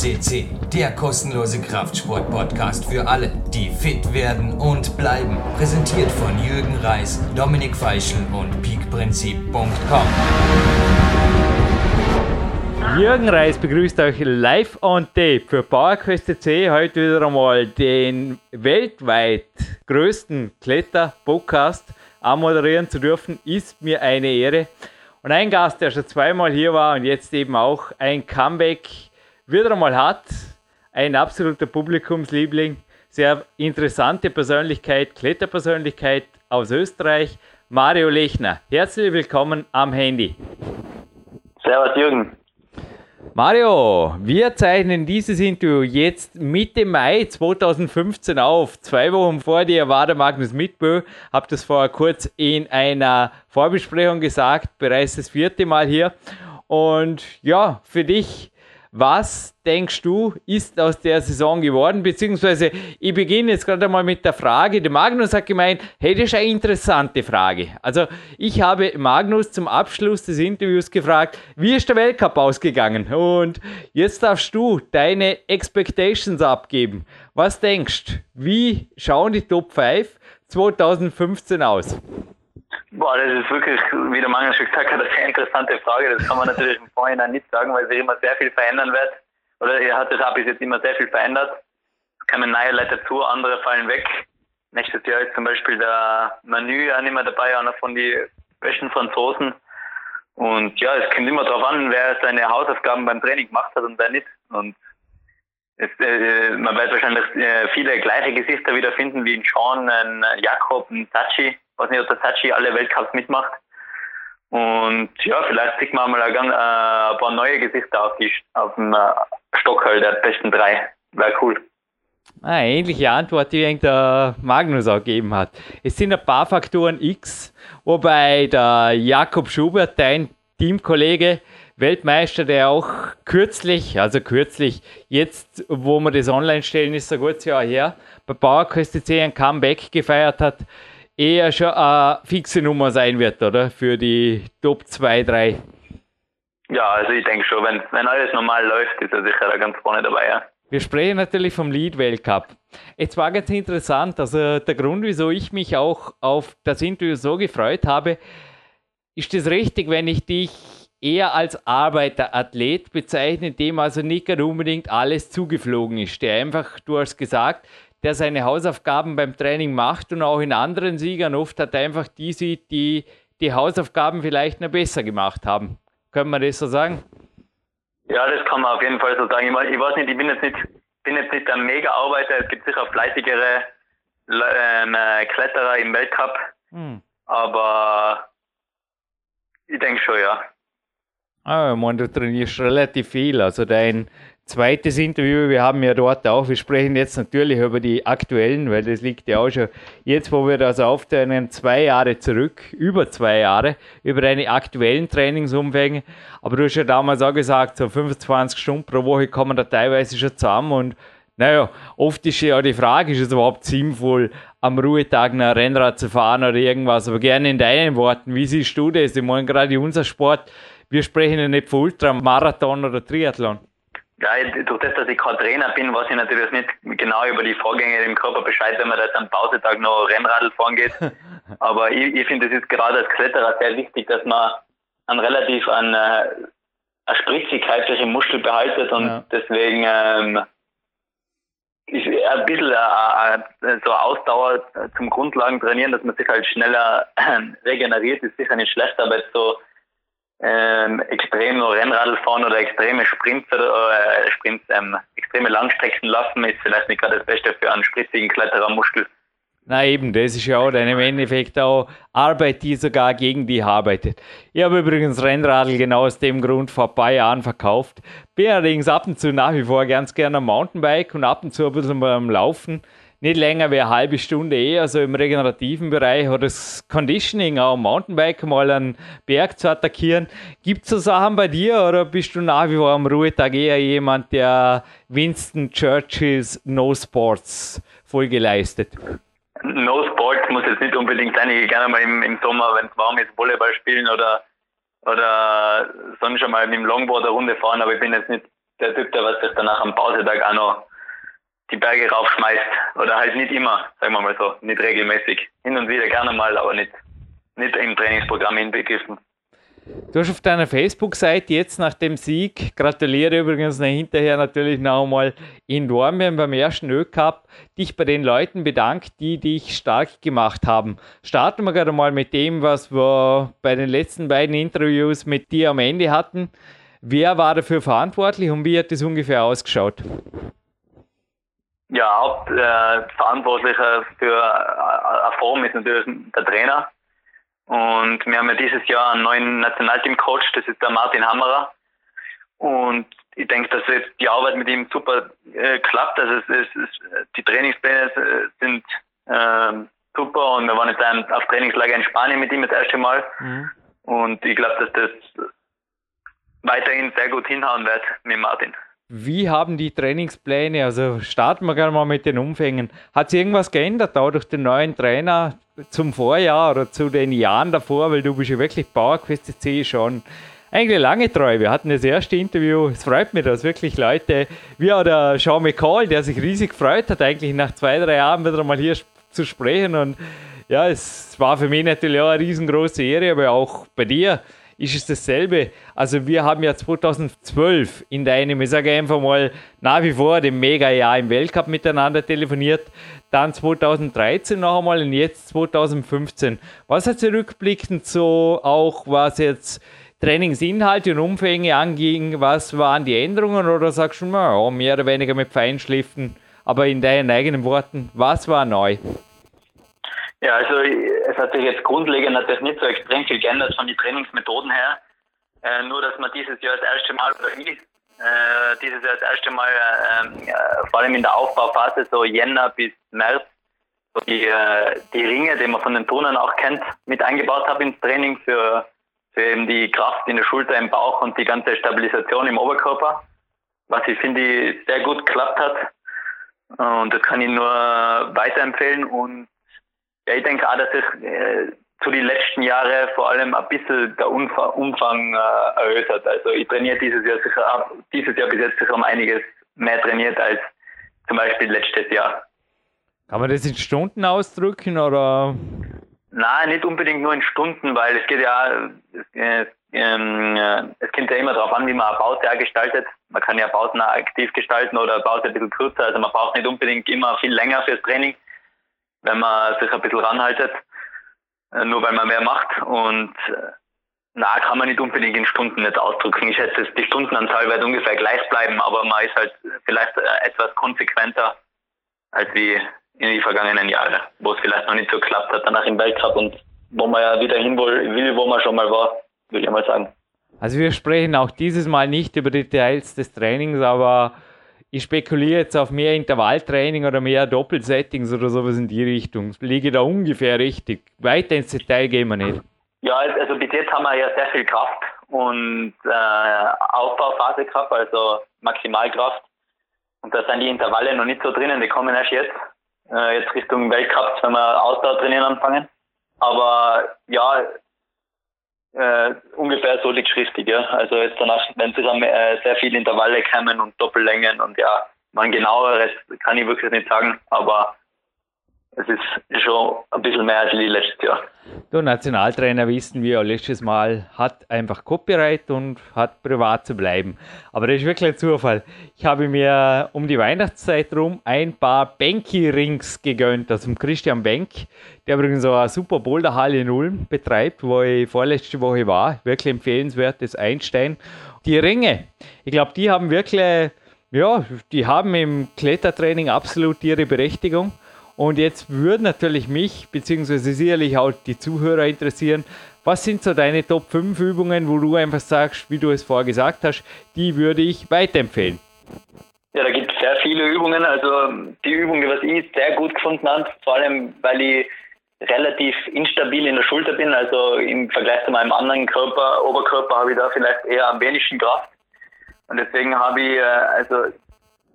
CC, der kostenlose Kraftsport-Podcast für alle, die fit werden und bleiben. Präsentiert von Jürgen Reis, Dominik Feischl und peakprinzip.com. Jürgen Reis begrüßt euch live on tape für PowerQuest C. Heute wieder einmal den weltweit größten Kletter-Podcast moderieren zu dürfen, ist mir eine Ehre. Und ein Gast, der schon zweimal hier war und jetzt eben auch ein Comeback wieder einmal hat, ein absoluter Publikumsliebling, sehr interessante Persönlichkeit, Kletterpersönlichkeit aus Österreich, Mario Lechner. Herzlich willkommen am Handy. Servus Jürgen. Mario, wir zeichnen dieses Interview jetzt Mitte Mai 2015 auf. Zwei Wochen vor dir war der Magnus Mitbö. Hab das vorher kurz in einer Vorbesprechung gesagt, bereits das vierte Mal hier. Und ja, für dich was denkst du, ist aus der Saison geworden? Beziehungsweise, ich beginne jetzt gerade mal mit der Frage. Der Magnus hat gemeint, hey, das ist eine interessante Frage. Also, ich habe Magnus zum Abschluss des Interviews gefragt, wie ist der Weltcup ausgegangen? Und jetzt darfst du deine Expectations abgeben. Was denkst du, wie schauen die Top 5 2015 aus? Boah, das ist wirklich, wie der Mangel schon gesagt hat, eine sehr interessante Frage. Das kann man natürlich im Vorhinein nicht sagen, weil sich immer sehr viel verändern wird. Oder er hat das auch bis jetzt immer sehr viel verändert. Es kommen neue Leute dazu, andere fallen weg. Nächstes Jahr ist zum Beispiel der Manu auch nicht mehr dabei, einer von den besten Franzosen. Und ja, es kommt immer darauf an, wer seine Hausaufgaben beim Training gemacht hat und wer nicht. Und es, äh, man wird wahrscheinlich äh, viele gleiche Gesichter wiederfinden, wie in Sean, ein Jakob, ein Tachi weiß nicht, ob der Sachi alle Weltcups mitmacht. Und ja, vielleicht sieht man mal ein, äh, ein paar neue Gesichter auf, die, auf dem äh, Stock halt, der besten drei. Wäre cool. Ah, ähnliche Antwort, die der Magnus auch gegeben hat. Es sind ein paar Faktoren X, wobei der Jakob Schubert, dein Teamkollege, Weltmeister, der auch kürzlich, also kürzlich, jetzt, wo wir das online stellen, ist ein gutes Jahr her, bei PowerQuest C ein Comeback gefeiert hat, eher schon eine fixe Nummer sein wird, oder? Für die Top 2, 3. Ja, also ich denke schon, wenn, wenn alles normal läuft, ist er sicher da ganz vorne dabei, ja. Wir sprechen natürlich vom Lead Weltcup. Jetzt war ganz interessant, also der Grund, wieso ich mich auch auf das Interview so gefreut habe, ist es richtig, wenn ich dich eher als Arbeiterathlet bezeichne, dem also nicht unbedingt alles zugeflogen ist, der einfach, du hast gesagt, der seine Hausaufgaben beim Training macht und auch in anderen Siegern oft hat er einfach die sieht, die die Hausaufgaben vielleicht noch besser gemacht haben. Können wir das so sagen? Ja, das kann man auf jeden Fall so sagen. Ich, weiß nicht, ich bin jetzt nicht, bin jetzt nicht ein Mega-Arbeiter. Es gibt sicher fleißigere ähm, Kletterer im Weltcup. Hm. Aber ich denke schon, ja. Ah, ich meine, du trainierst relativ viel. Also dein zweites Interview. Wir haben ja dort auch, wir sprechen jetzt natürlich über die aktuellen, weil das liegt ja auch schon jetzt, wo wir das aufzeichnen, zwei Jahre zurück, über zwei Jahre, über deine aktuellen Trainingsumfänge. Aber du hast ja damals auch gesagt, so 25 Stunden pro Woche kommen da teilweise schon zusammen und naja, oft ist ja die Frage, ist es überhaupt sinnvoll, am Ruhetag ein Rennrad zu fahren oder irgendwas, aber gerne in deinen Worten, wie siehst du das? Ich meine, gerade unser Sport, wir sprechen ja nicht von Ultramarathon oder Triathlon. Ja, durch das, dass ich kein Trainer bin, weiß ich natürlich nicht genau über die Vorgänge im Körper Bescheid, wenn man da jetzt am Pausetag noch Rennradl fahren geht. Aber ich, ich finde, es ist gerade als Kletterer sehr wichtig, dass man einen relativ an, äh, eine Spritzigkeit durch den Muskel behaltet und ja. deswegen ähm, ist ein bisschen äh, äh, so Ausdauer zum Grundlagen trainieren, dass man sich halt schneller regeneriert, ist sicher nicht schlecht, aber jetzt so ähm, extrem Rennradl fahren oder extreme Sprints oder äh, Sprints, ähm, extreme Langstrecken laufen ist vielleicht nicht gerade das Beste für einen spritzigen Kletterermuskel. Na eben, das ist ja auch dann im Endeffekt auch Arbeit, die sogar gegen die arbeitet. Ich habe übrigens Rennradl genau aus dem Grund vor ein paar Jahren verkauft. Bin allerdings ab und zu nach wie vor ganz gerne am Mountainbike und ab und zu ein bisschen beim Laufen nicht länger wie eine halbe Stunde eh, also im regenerativen Bereich oder das Conditioning auch Mountainbike mal einen Berg zu attackieren. Gibt es so Sachen bei dir oder bist du nach wie vor am Ruhetag eher jemand, der Winston Churchills No Sports Folge leistet? No Sports muss jetzt nicht unbedingt sein. Ich gehe gerne mal im, im Sommer, wenn es warm ist, Volleyball spielen oder, oder sonst schon mal mit dem Longboard eine Runde fahren, aber ich bin jetzt nicht der Typ, der was sich danach am Pausetag auch noch die Berge raufschmeißt. Oder halt nicht immer, sagen wir mal so, nicht regelmäßig. Hin und wieder gerne mal, aber nicht, nicht im Trainingsprogramm inbegriffen. Du hast auf deiner Facebook-Seite jetzt nach dem Sieg, gratuliere übrigens hinterher natürlich noch einmal in Dornbirn beim ersten Ö-Cup, dich bei den Leuten bedankt, die dich stark gemacht haben. Starten wir gerade mal mit dem, was wir bei den letzten beiden Interviews mit dir am Ende hatten. Wer war dafür verantwortlich und wie hat das ungefähr ausgeschaut? Ja, Hauptverantwortlicher äh, für äh, eine Form ist natürlich der Trainer. Und wir haben ja dieses Jahr einen neuen Nationalteam-Coach, das ist der Martin Hammerer. Und ich denke, dass jetzt die Arbeit mit ihm super äh, klappt. Also es, es, es, die Trainingspläne äh, sind äh, super und wir waren jetzt auf Trainingslager in Spanien mit ihm das erste Mal. Mhm. Und ich glaube, dass das weiterhin sehr gut hinhauen wird mit Martin. Wie haben die Trainingspläne, also starten wir gerne mal mit den Umfängen. Hat sich irgendwas geändert, auch durch den neuen Trainer? zum Vorjahr oder zu den Jahren davor, weil du bist ja wirklich PowerQuest C schon eigentlich lange treu. Wir hatten das erste Interview, es freut mich, dass wirklich Leute, wie auch der Sean McCall, der sich riesig gefreut hat, eigentlich nach zwei, drei Jahren wieder mal hier zu sprechen und ja, es war für mich natürlich auch eine riesengroße Ehre, aber auch bei dir ist es dasselbe. Also wir haben ja 2012 in deinem, ich sage einfach mal, nach wie vor dem Mega-Jahr im Weltcup miteinander telefoniert. Dann 2013 noch einmal und jetzt 2015. Was hat rückblickend so auch, was jetzt Trainingsinhalte und Umfänge anging, was waren die Änderungen oder sagst du, ja, mehr oder weniger mit Feinschliffen, aber in deinen eigenen Worten, was war neu? Ja, also es hat sich jetzt grundlegend natürlich nicht so extrem viel geändert von den Trainingsmethoden her. Äh, nur, dass man dieses Jahr das erste Mal, oder ich, äh, dieses Jahr das erste Mal, äh, äh, vor allem in der Aufbauphase, so Jänner bis März, so die, äh, die Ringe, die man von den Turnern auch kennt, mit eingebaut habe ins Training für, für eben die Kraft in der Schulter, im Bauch und die ganze Stabilisation im Oberkörper, was ich finde, sehr gut geklappt hat. Und das kann ich nur weiterempfehlen und ja, ich denke auch, dass sich äh, zu den letzten Jahren vor allem ein bisschen der Umfang, Umfang äh, erhöht hat. Also ich trainiere dieses Jahr sicher dieses Jahr bis jetzt sicher um einiges mehr trainiert als zum Beispiel letztes Jahr. Kann man das in Stunden ausdrücken oder? Nein, nicht unbedingt nur in Stunden, weil es geht ja, äh, äh, es kommt ja immer darauf an, wie man eine Pause gestaltet. Man kann ja Pausen aktiv gestalten oder Pause ein bisschen kürzer. Also man braucht nicht unbedingt immer viel länger fürs Training wenn man sich ein bisschen ranhaltet, äh, nur weil man mehr macht. Und äh, na, kann man nicht unbedingt in Stunden nicht ausdrücken. Ich schätze, die Stundenanzahl wird ungefähr gleich bleiben, aber man ist halt vielleicht äh, etwas konsequenter als wie in die vergangenen Jahre, wo es vielleicht noch nicht so geklappt hat, danach im Weltcup und wo man ja wieder hin will, wo man schon mal war, würde ich mal sagen. Also wir sprechen auch dieses Mal nicht über Details des Trainings, aber ich spekuliere jetzt auf mehr Intervalltraining oder mehr Doppelsettings oder sowas in die Richtung. Liege da ungefähr richtig. Weiter ins Detail gehen wir nicht. Ja, also bis jetzt haben wir ja sehr viel Kraft und äh, Aufbauphase gehabt, also Maximalkraft. Und da sind die Intervalle noch nicht so drinnen, die kommen erst jetzt. Äh, jetzt Richtung Weltcup, wenn wir Ausdauer trainieren anfangen. Aber ja, äh, ungefähr so liegt richtig, ja. Also jetzt danach, wenn zusammen äh, sehr viele Intervalle kommen und Doppellängen und ja, man genaueres kann ich wirklich nicht sagen, aber es ist schon ein bisschen mehr als letztes Jahr. Der Nationaltrainer, wissen wir, letztes Mal hat einfach Copyright und hat privat zu bleiben. Aber das ist wirklich ein Zufall. Ich habe mir um die Weihnachtszeit rum ein paar Banky-Rings gegönnt, also Christian Bank, der übrigens so eine super Boulderhalle in Ulm betreibt, wo ich vorletzte Woche war. Wirklich empfehlenswertes Einstein. Die Ringe, ich glaube, die haben wirklich, ja, die haben im Klettertraining absolut ihre Berechtigung. Und jetzt würde natürlich mich, beziehungsweise sicherlich auch die Zuhörer interessieren, was sind so deine Top 5 Übungen, wo du einfach sagst, wie du es vorher gesagt hast, die würde ich weiterempfehlen? Ja, da gibt es sehr viele Übungen. Also die Übung, die was ich sehr gut gefunden habe, vor allem weil ich relativ instabil in der Schulter bin, also im Vergleich zu meinem anderen Körper, Oberkörper habe ich da vielleicht eher am wenigsten Kraft. Und deswegen habe ich, äh, also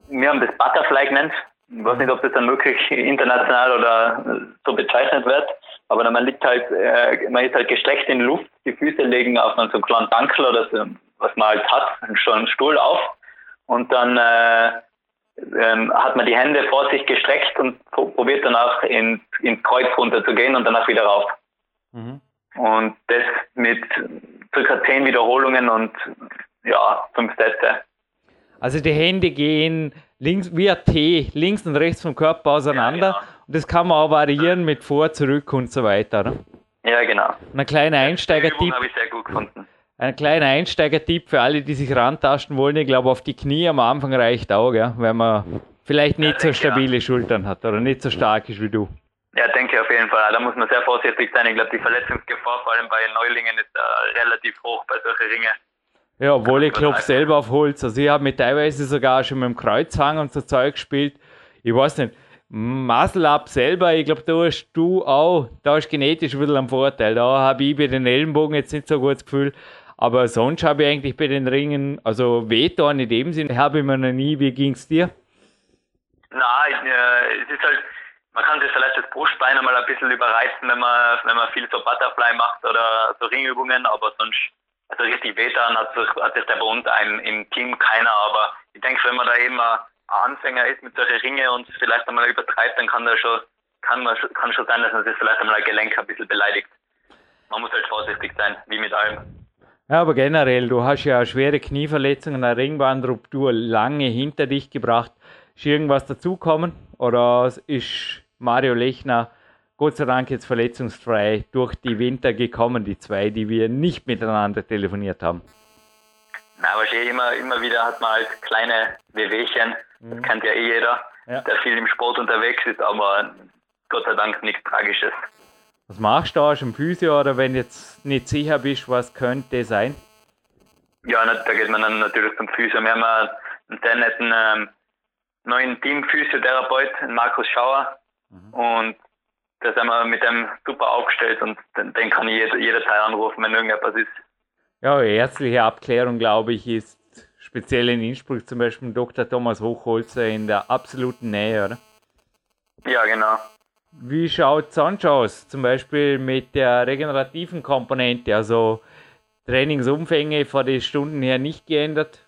wir haben das Butterfly genannt, ich weiß nicht, ob das dann wirklich international oder so bezeichnet wird, aber man liegt halt, äh, man ist halt gestreckt in Luft, die Füße legen auf so einen kleinen Dankel oder so, was man halt hat, schon einen Stuhl auf und dann äh, ähm, hat man die Hände vor sich gestreckt und probiert danach in, ins Kreuz runter zu gehen und danach wieder rauf. Mhm. Und das mit circa zehn Wiederholungen und ja, fünf Sätze. Also die Hände gehen links wie ein T, links und rechts vom Körper auseinander. Ja, genau. Und das kann man auch variieren mit vor, zurück und so weiter. Oder? Ja, genau. Und ein kleiner Einsteigertipp. habe ich sehr gut gefunden. Ein kleiner Einsteigertipp für alle, die sich rantasten wollen. Ich glaube, auf die Knie am Anfang reicht auch, gell? wenn man vielleicht nicht ja, so stabile. Schultern hat oder nicht so stark ist wie du. Ja, denke auf jeden Fall. Da muss man sehr vorsichtig sein. Ich glaube, die Verletzungsgefahr, vor allem bei Neulingen, ist äh, relativ hoch bei solchen Ringen. Ja, obwohl ich klopfe selber auf Holz. Also ich habe mit teilweise sogar schon mit dem Kreuzhang und so Zeug gespielt. Ich weiß nicht, Muscle Up selber, ich glaube, da hast du auch, da hast genetisch ein bisschen einen Vorteil. Da habe ich bei den Ellenbogen jetzt nicht so ein gutes Gefühl. Aber sonst habe ich eigentlich bei den Ringen, also Veto in dem Sinne, habe ich mir noch nie. Wie ging es dir? Nein, äh, es ist halt, man kann sich vielleicht das Brustbein einmal ein bisschen überreizen, wenn man, wenn man viel so Butterfly macht oder so Ringübungen, aber sonst, also richtig wehtan hat sich, hat sich der bei uns ein, im Team keiner, aber ich denke, wenn man da eben ein Anfänger ist mit solchen Ringe und vielleicht einmal übertreibt, dann kann da schon, kann man, kann schon sein, dass man sich vielleicht einmal ein Gelenk ein bisschen beleidigt. Man muss halt vorsichtig sein, wie mit allem. Ja, aber generell, du hast ja schwere Knieverletzungen, eine Ringbandruptur lange hinter dich gebracht. Ist irgendwas dazukommen oder ist Mario Lechner Gott sei Dank jetzt verletzungsfrei durch die Winter gekommen, die zwei, die wir nicht miteinander telefoniert haben? Na, aber schon immer, immer wieder hat man halt kleine Wehwehchen. Das mhm. kennt ja eh jeder, ja. der viel im Sport unterwegs ist, aber Gott sei Dank nichts Tragisches. Was machst du da im Physio oder wenn du jetzt nicht sicher bist, was könnte sein? Ja, da geht man dann natürlich zum Physio. Wir haben einen sehr netten ähm, neuen Team-Physiotherapeut, Markus Schauer. Mhm. Und da sind wir mit dem super aufgestellt und den, den kann ich jederzeit anrufen, wenn irgendetwas ist. Ja, ärztliche Abklärung, glaube ich, ist speziell in Innsbruck zum Beispiel Dr. Thomas Hochholzer in der absoluten Nähe, oder? Ja, genau. Wie schaut es sonst aus? Zum Beispiel mit der regenerativen Komponente, also Trainingsumfänge vor den Stunden her nicht geändert.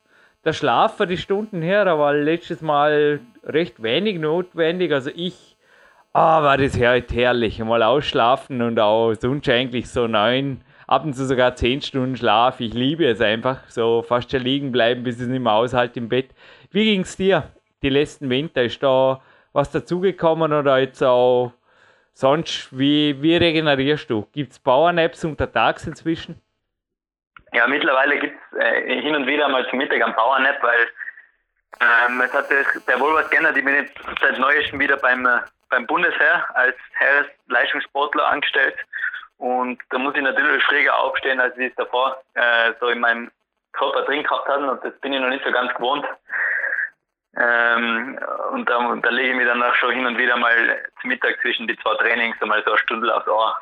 Der Schlaf vor die Stunden her, da war letztes Mal recht wenig notwendig. Also ich, ah, war das halt herrlich. Mal ausschlafen und auch sonst eigentlich so neun, ab und zu sogar zehn Stunden Schlaf. Ich liebe es einfach, so fast schon liegen bleiben, bis es nicht mehr aushält im Bett. Wie ging es dir die letzten Winter? Ist da was dazugekommen oder jetzt auch sonst, wie, wie regenerierst du? Gibt es Powernaps untertags inzwischen? Ja, mittlerweile gibt es äh, hin und wieder mal zum Mittag einen Powernap, weil ähm, es hat sich sehr wohl was geändert. Ich bin jetzt seit neuestem wieder beim, äh, beim Bundesheer als Heeresleistungssportler angestellt. Und da muss ich natürlich schräger aufstehen, als ich es davor äh, so in meinem Körper drin gehabt hatte. Und das bin ich noch nicht so ganz gewohnt. Ähm, und da, da lege ich mich dann auch schon hin und wieder mal zum Mittag zwischen die zwei Trainings einmal so eine Stunde aufs Ohr.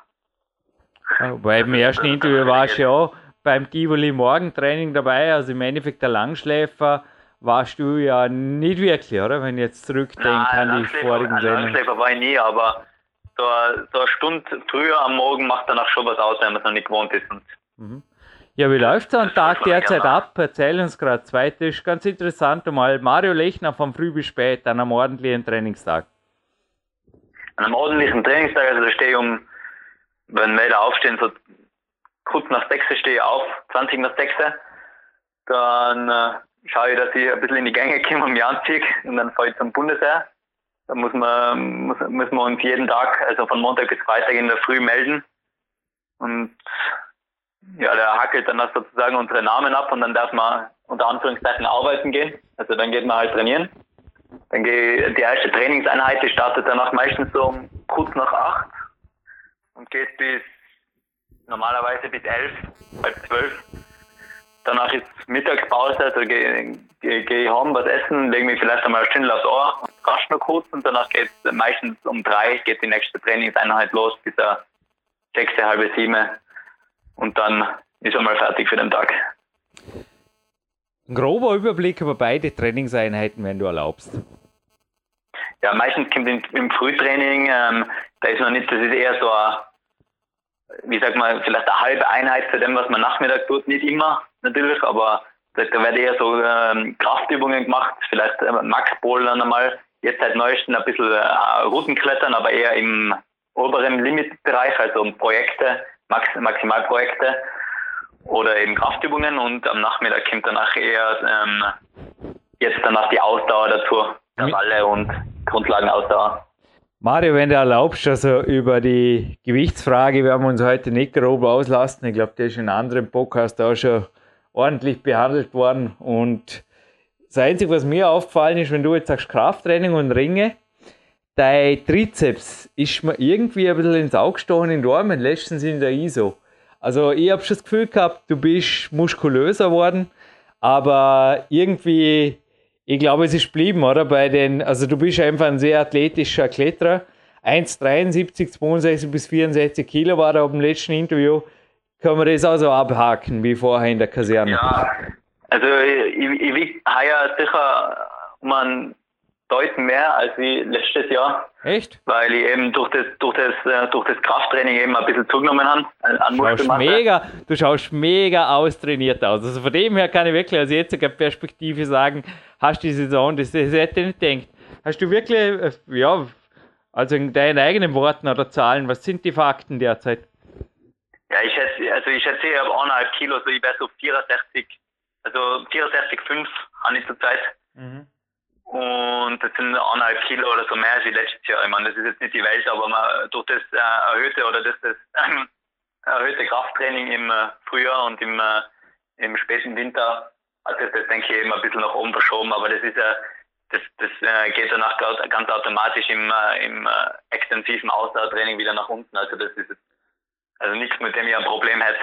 Weil im ersten Interview warst du ja auch beim Tivoli Morgentraining dabei, also im Endeffekt der Langschläfer warst du ja nicht wirklich, oder? Wenn ich jetzt zurückdenke an die vorigen Sendungen. Langschläfer war ich nie, aber so, so eine Stunde früher am Morgen macht dann auch schon was aus, wenn man es noch nicht gewohnt ist. Mhm. Ja, wie läuft so ein Tag derzeit ab? Erzähl uns gerade. Zweite ist ganz interessant, mal Mario Lechner von früh bis spät an einem ordentlichen Trainingstag. An einem ordentlichen Trainingstag, also da stehe ich um, wenn wir da aufstehen, so kurz nach sechs stehe ich auf, 20 nach sechs. Dann äh, schaue ich, dass ich ein bisschen in die Gänge komme und mich anziehe und dann fahre ich zum Bundesheer. Da muss man, muss, müssen wir uns jeden Tag, also von Montag bis Freitag in der Früh melden. Und ja, der hackelt dann sozusagen unsere Namen ab und dann darf man unter Anführungszeichen arbeiten gehen. Also dann geht man halt trainieren. Dann geht die erste Trainingseinheit, die startet danach meistens so um kurz nach acht und geht bis normalerweise bis elf, halb zwölf. Danach ist Mittagspause, also gehe geh, geh ich heim, was essen, lege mich vielleicht einmal schnell aufs Ohr und rasch noch kurz und danach geht es meistens um drei, geht die nächste Trainingseinheit los bis er sechste, halbe sieben und dann ist er mal fertig für den Tag. Ein grober Überblick über beide Trainingseinheiten, wenn du erlaubst. Ja, meistens kommt im, im Frühtraining, ähm, da ist noch nicht, das ist eher so ein, wie sagt man, vielleicht eine halbe Einheit zu dem, was man Nachmittag tut, nicht immer natürlich, aber Da, da wird eher so ähm, Kraftübungen gemacht, vielleicht äh, Max Bouldern einmal, jetzt seit neuestem ein bisschen äh, Routenklettern, aber eher im oberen Limitbereich, also Projekte, Max Maximalprojekte oder eben Kraftübungen und am Nachmittag kommt danach eher ähm, jetzt danach die Ausdauer dazu, Intervalle und Grundlagenausdauer. Mario, wenn du erlaubst, also über die Gewichtsfrage werden wir uns heute nicht grob auslassen. Ich glaube, der ist in einem anderen Podcast auch schon ordentlich behandelt worden. Und das Einzige, was mir aufgefallen ist, wenn du jetzt sagst Krafttraining und Ringe, dein Trizeps ist mir irgendwie ein bisschen ins Auge gestochen in Dormen, letztens in der ISO. Also ich habe schon das Gefühl gehabt, du bist muskulöser worden, aber irgendwie ich glaube, es ist geblieben, oder? Bei den, also du bist einfach ein sehr athletischer Kletterer. 1,73, 62 bis 64 Kilo war da beim letzten Interview. Können wir das auch so abhaken wie vorher in der Kaserne? Ja, also ich, ich wiege heuer sicher um einen Deuten mehr als wie letztes Jahr. Echt? Weil ich eben durch das, durch das, äh, durch das Krafttraining eben ein bisschen zugenommen habe. An schaust mega, du schaust mega austrainiert aus. Also von dem her kann ich wirklich aus jetziger Perspektive sagen, hast du die Saison, das, das hätte ich nicht gedacht. Hast du wirklich, äh, ja, also in deinen eigenen Worten oder Zahlen, was sind die Fakten derzeit? Ja, ich schätze, also ich schätze, ich habe eineinhalb Kilo, so ich wäre so 64, also 64,5 habe ich zurzeit. Mhm. Und das sind eineinhalb Kilo oder so mehr als letztes Jahr. Ich meine, das ist jetzt nicht die Welt, aber man, durch das äh, erhöhte oder das, das äh, erhöhte Krafttraining im äh, Frühjahr und im, äh, im späten Winter hat das, das denke ich eben ein bisschen nach oben verschoben. Aber das ist ja, das, das äh, geht danach ganz automatisch im, äh, im extensiven Ausdauertraining wieder nach unten. Also das ist also nichts, mit dem ich ein Problem hätte.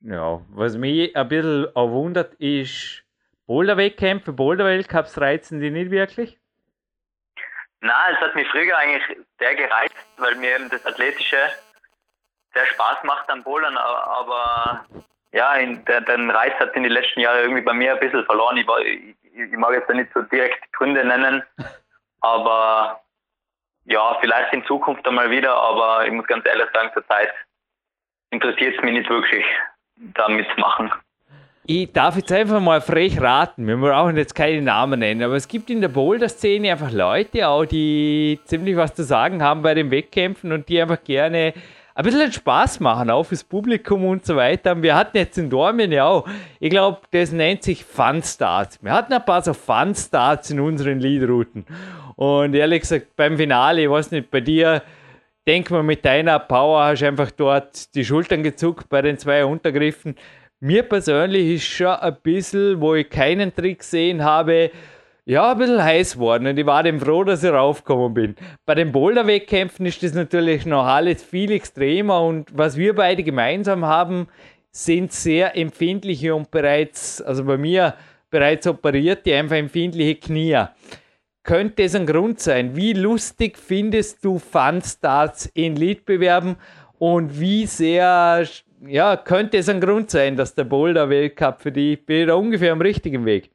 Ja, was mich ein bisschen wundert, ist, Boulder-Wettkämpfe, Boulder-Weltcups reizen die nicht wirklich? Nein, es hat mich früher eigentlich sehr gereizt, weil mir eben das Athletische sehr Spaß macht am Bouldern, aber ja, in, der, den Reiz hat in den letzten Jahren irgendwie bei mir ein bisschen verloren. Ich, war, ich, ich mag jetzt da nicht so direkt Gründe nennen, aber ja, vielleicht in Zukunft einmal wieder, aber ich muss ganz ehrlich sagen, zurzeit interessiert es mich nicht wirklich, da mitzumachen. Ich darf jetzt einfach mal frech raten, wir brauchen jetzt keine Namen nennen, aber es gibt in der Boulder-Szene einfach Leute auch, die ziemlich was zu sagen haben bei den Wettkämpfen und die einfach gerne ein bisschen Spaß machen, auch fürs Publikum und so weiter. Wir hatten jetzt in Dormen ja auch, ich glaube, das nennt sich Fun Starts. Wir hatten ein paar so Fun Starts in unseren Leadrouten. Und ehrlich gesagt, beim Finale, ich weiß nicht, bei dir, denk mal, mit deiner Power hast du einfach dort die Schultern gezuckt bei den zwei Untergriffen. Mir persönlich ist schon ein bisschen, wo ich keinen Trick gesehen habe, ja, ein bisschen heiß geworden und ich war dem froh, dass ich raufgekommen bin. Bei den Boulder-Wettkämpfen ist das natürlich noch alles viel extremer und was wir beide gemeinsam haben, sind sehr empfindliche und bereits, also bei mir bereits operierte, einfach empfindliche Knie. Könnte es ein Grund sein? Wie lustig findest du Fun-Starts in Leadbewerben und wie sehr ja, könnte es ein Grund sein, dass der Boulder-Weltcup für dich bin da ungefähr am richtigen Weg?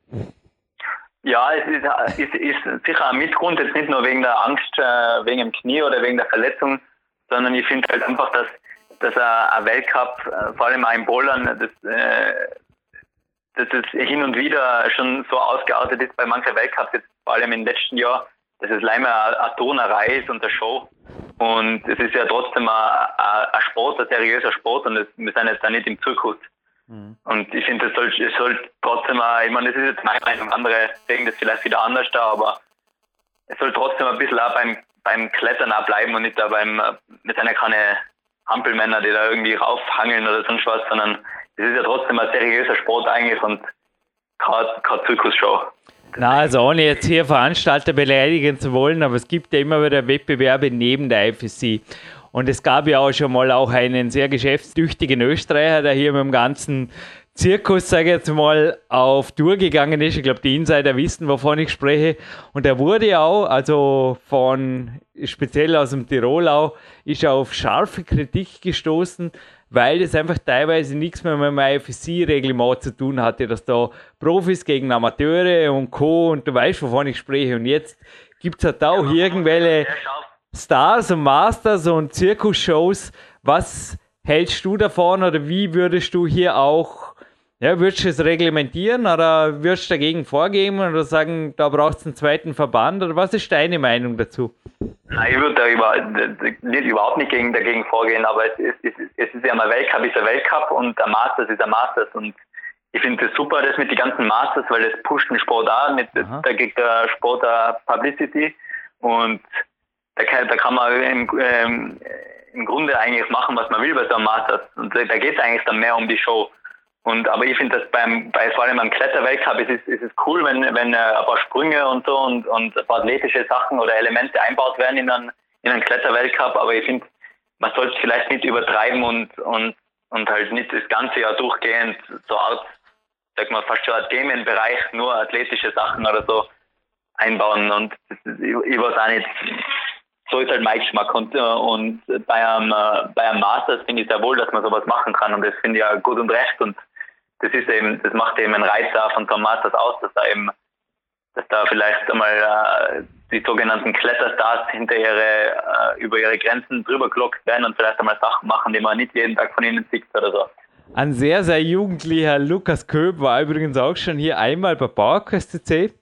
Ja, es ist, ist, ist sicher ein Mitgrund, jetzt nicht nur wegen der Angst, äh, wegen dem Knie oder wegen der Verletzung, sondern ich finde halt einfach, dass, dass ein Weltcup, äh, vor allem auch im Bouldern, das, äh, dass es hin und wieder schon so ausgeartet ist bei manchen Weltcups, jetzt vor allem im letzten Jahr, dass es leider eine Tonerei ist und eine Show. Und es ist ja trotzdem ein, ein Sport, ein seriöser Sport und es, wir sind jetzt da nicht im Zirkus. Mhm. Und ich finde, es soll, es soll trotzdem auch, ich meine, das ist jetzt meine Meinung, andere sehen das vielleicht wieder anders da, aber es soll trotzdem ein bisschen auch beim, beim Klettern auch bleiben und nicht da beim, mit einer keine Hampelmänner, die da irgendwie raufhangeln oder sonst was, sondern es ist ja trotzdem ein seriöser Sport eigentlich und keine, keine Zirkusshow. Na, also ohne jetzt hier Veranstalter beleidigen zu wollen, aber es gibt ja immer wieder Wettbewerbe neben der IFSC. Und es gab ja auch schon mal auch einen sehr geschäftstüchtigen Österreicher, der hier mit dem ganzen Zirkus, sage ich jetzt mal, auf Tour gegangen ist. Ich glaube, die Insider wissen, wovon ich spreche. Und er wurde auch, also von, speziell aus dem Tirolau, ist auf scharfe Kritik gestoßen, weil das einfach teilweise nichts mehr mit dem IFSC-Reglement zu tun hatte, dass da Profis gegen Amateure und Co. und du weißt, wovon ich spreche. Und jetzt gibt es halt auch irgendwelche Stars und Masters und Zirkusshows. Was hältst du davon oder wie würdest du hier auch Ja, würdest du es reglementieren oder würdest du dagegen vorgehen oder sagen, da braucht es einen zweiten Verband oder was ist deine Meinung dazu? Nein, ich würde da über, nicht, überhaupt nicht gegen, dagegen vorgehen, aber es ist, es, ist, es ist ja mal Weltcup ist ein Weltcup und der Masters ist ein Masters und ich finde es super, das mit den ganzen Masters, weil das pusht den Sport an, mit, da gibt der Sport eine Publicity und da kann, man im, ähm, im Grunde eigentlich machen, was man will bei so einem Masters und da geht es eigentlich dann mehr um die Show. Und aber ich finde, dass beim, bei vor allem beim Kletterweltcup ist es, ist es cool, wenn, wenn äh, ein paar Sprünge und so und, und ein paar athletische Sachen oder Elemente einbaut werden in einen, in einen Kletterweltcup. Aber ich finde, man sollte es vielleicht nicht übertreiben und, und, und halt nicht das ganze Jahr durchgehend so Art, sag mal, fast schon Themenbereich nur athletische Sachen oder so einbauen. Und ist, ich, ich weiß auch nicht, so ist halt mein Geschmack. Und, äh, und bei einem, äh, bei einem Masters finde ich sehr wohl, dass man sowas machen kann. Und das finde ich ja gut und recht. Und das ist eben, das macht eben einen Reiz da von Tom Masters aus, dass da eben, dass da vielleicht einmal äh, die sogenannten Kletterstars hinter ihre, äh, über ihre Grenzen drüber gelockt werden und vielleicht einmal Sachen machen, die man nicht jeden Tag von ihnen sieht oder so. Ein sehr, sehr jugendlicher Lukas Köb war übrigens auch schon hier einmal bei PowerQuest CC.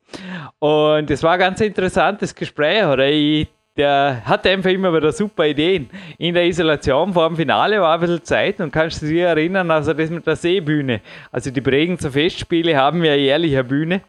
Und es war ein ganz interessantes Gespräch, oder? Ich der hat einfach immer wieder super Ideen. In der Isolation vor dem Finale war ein bisschen Zeit und kannst du dich erinnern, also das mit der Seebühne. Also die Bregenzer Festspiele haben ja jährlich eine Bühne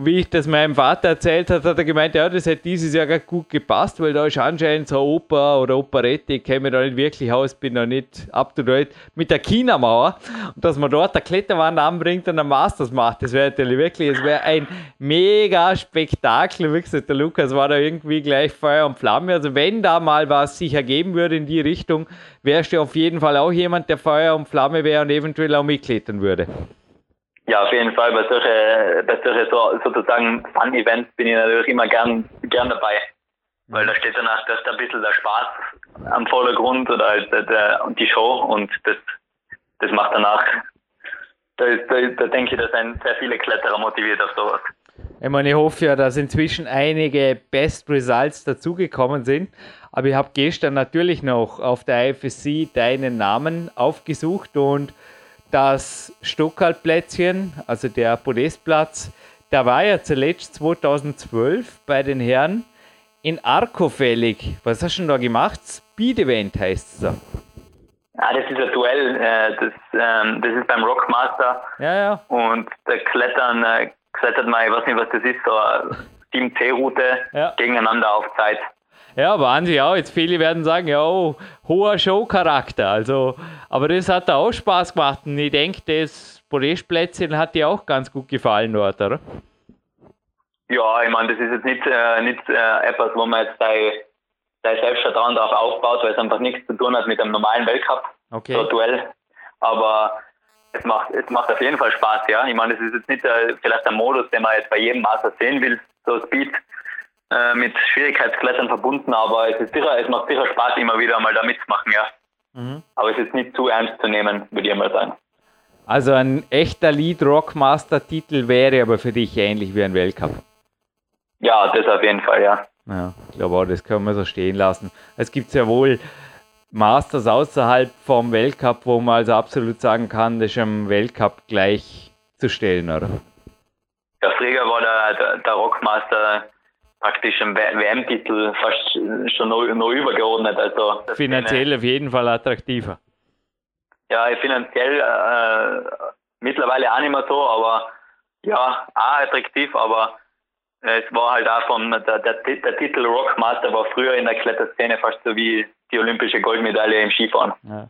wie ich das meinem Vater erzählt hat, hat er gemeint, ja, das hätte dieses Jahr gar gut gepasst, weil da ist anscheinend so Oper oder Operette, ich kenne mich da nicht wirklich aus, bin da nicht up to date, mit der China-Mauer und dass man dort eine Kletterwand anbringt und ein Masters macht, das wäre natürlich wirklich, es wäre ein mega Spektakel, wie gesagt, der Lukas war da irgendwie gleich Feuer und Flamme, also wenn da mal was sich ergeben würde in die Richtung, wärst du auf jeden Fall auch jemand, der Feuer und Flamme wäre und eventuell auch mitklettern würde. Ja, auf jeden Fall. Bei solchen, bei solchen so, sozusagen Fun-Events bin ich natürlich immer gern, gern dabei. Weil da steht danach dass da ein bisschen der Spaß am Vordergrund oder halt der, der, und die Show und das, das macht danach, da, da, da denke ich, dass ein sehr viele Kletterer motiviert auf sowas. Ich meine, ich hoffe ja, dass inzwischen einige Best Results dazugekommen sind. Aber ich habe gestern natürlich noch auf der IFSC deinen Namen aufgesucht und das Stockerl-Plätzchen, also der Podestplatz, der war ja zuletzt 2012 bei den Herren in Arco fällig. Was hast du denn da gemacht? Speed Event heißt es da. Ja, das ist ein Duell. Äh, das, ähm, das ist beim Rockmaster. Ja, ja. Und da klettern, klettert man, ich weiß nicht, was das ist, so eine Team C-Route ja. gegeneinander auf Zeit. Ja, sich auch. Jetzt viele werden sagen, ja, oh, hoher Show-Charakter. Also, aber das hat auch Spaß gemacht. Und ich denke, das Podestplätzchen hat dir auch ganz gut gefallen dort, oder? Ja, ich meine, das ist jetzt nicht, äh, nicht äh, etwas, wo man jetzt sein Selbstvertrauen darauf aufbaut, weil es einfach nichts zu tun hat mit einem normalen Weltcup, okay. so Duell. Aber es macht, es macht auf jeden Fall Spaß, ja. Ich meine, es ist jetzt nicht äh, vielleicht der Modus, den man jetzt bei jedem Master sehen will, so Speed äh, mit Schwierigkeitsklettern verbunden, aber es, ist sicher, es macht sicher Spaß, immer wieder mal da mitzumachen, ja. Mhm. Aber es ist nicht zu ernst zu nehmen, würde ich mal sagen. Also ein echter Lead-Rockmaster-Titel wäre aber für dich ähnlich wie ein Weltcup. Ja, das auf jeden Fall, ja. Ja, ich glaube auch, das können wir so stehen lassen. Es gibt ja wohl Masters außerhalb vom Weltcup, wo man also absolut sagen kann, das ist im Weltcup gleichzustellen, oder? Ja, früher war der, der, Rockmaster praktisch ein WM-Titel fast schon noch, noch übergeordnet. Also finanziell auf jeden Fall attraktiver. Ja, finanziell äh, mittlerweile auch nicht mehr so, aber ja, auch attraktiv, aber es war halt auch von der, der, der Titel Rockmaster war früher in der Kletterszene fast so wie die olympische Goldmedaille im Skifahren. Ja.